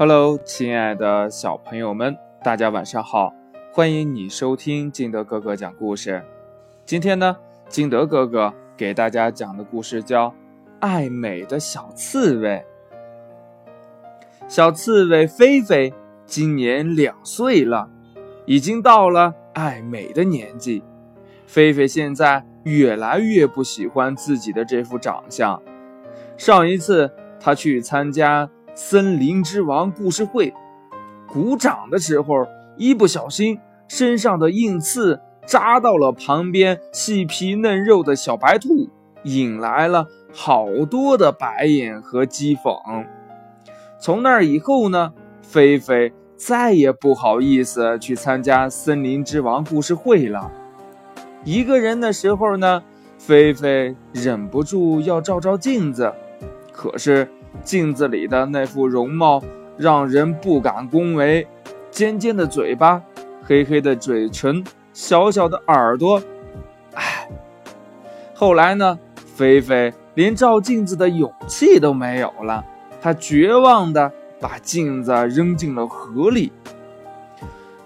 Hello，亲爱的小朋友们，大家晚上好！欢迎你收听金德哥哥讲故事。今天呢，金德哥哥给大家讲的故事叫《爱美的小刺猬》。小刺猬菲菲今年两岁了，已经到了爱美的年纪。菲菲现在越来越不喜欢自己的这副长相。上一次她去参加《森林之王》故事会，鼓掌的时候一不小心，身上的硬刺扎到了旁边细皮嫩肉的小白兔，引来了好多的白眼和讥讽。从那以后呢，菲菲再也不好意思去参加森林之王故事会了。一个人的时候呢，菲菲忍不住要照照镜子，可是镜子里的那副容貌让人不敢恭维。尖尖的嘴巴，黑黑的嘴唇，小小的耳朵，唉。后来呢，菲菲连照镜子的勇气都没有了。她绝望地把镜子扔进了河里。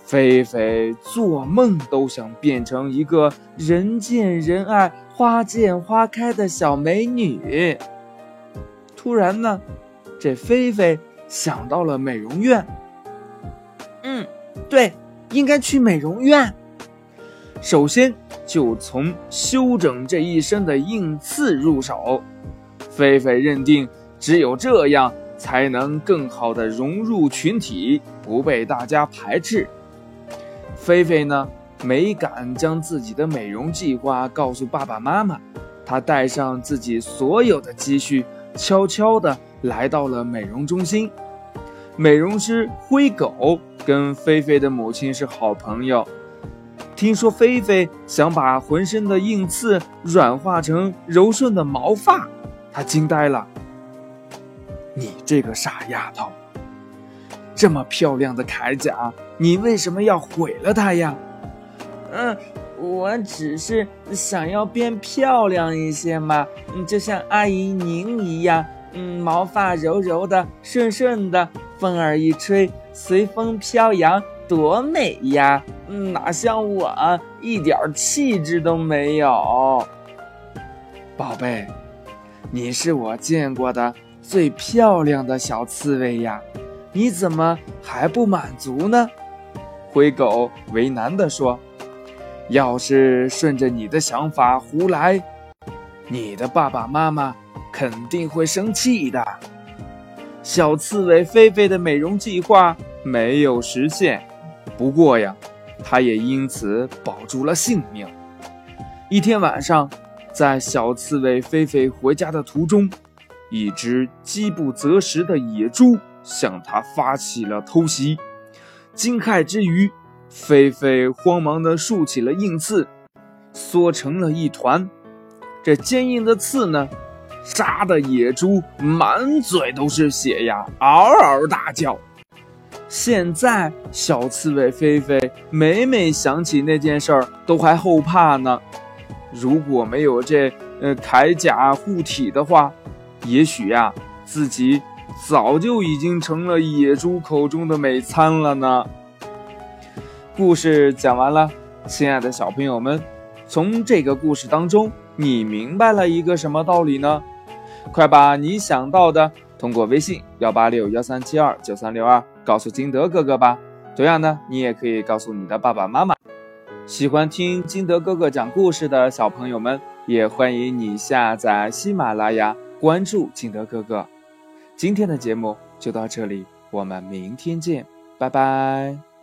菲菲做梦都想变成一个人见人爱、花见花开的小美女。突然呢，这菲菲想到了美容院。嗯，对，应该去美容院。首先就从修整这一身的硬刺入手。菲菲认定。只有这样，才能更好的融入群体，不被大家排斥。菲菲呢，没敢将自己的美容计划告诉爸爸妈妈，她带上自己所有的积蓄，悄悄地来到了美容中心。美容师灰狗跟菲菲的母亲是好朋友，听说菲菲想把浑身的硬刺软化成柔顺的毛发，他惊呆了。你这个傻丫头，这么漂亮的铠甲，你为什么要毁了它呀？嗯，我只是想要变漂亮一些嘛，嗯，就像阿姨您一样，嗯，毛发柔柔的、顺顺的，风儿一吹，随风飘扬，多美呀！嗯，哪像我一点气质都没有。宝贝，你是我见过的。最漂亮的小刺猬呀，你怎么还不满足呢？灰狗为难地说：“要是顺着你的想法胡来，你的爸爸妈妈肯定会生气的。”小刺猬菲菲的美容计划没有实现，不过呀，它也因此保住了性命。一天晚上，在小刺猬菲菲回家的途中。一只饥不择食的野猪向它发起了偷袭，惊骇之余，菲菲慌忙地竖起了硬刺，缩成了一团。这坚硬的刺呢，扎的野猪满嘴都是血呀，嗷嗷大叫。现在小刺猬菲菲每每想起那件事儿，都还后怕呢。如果没有这呃铠甲护体的话，也许呀，自己早就已经成了野猪口中的美餐了呢。故事讲完了，亲爱的小朋友们，从这个故事当中，你明白了一个什么道理呢？快把你想到的通过微信幺八六幺三七二九三六二告诉金德哥哥吧。同样呢，你也可以告诉你的爸爸妈妈。喜欢听金德哥哥讲故事的小朋友们，也欢迎你下载喜马拉雅。关注金德哥哥，今天的节目就到这里，我们明天见，拜拜。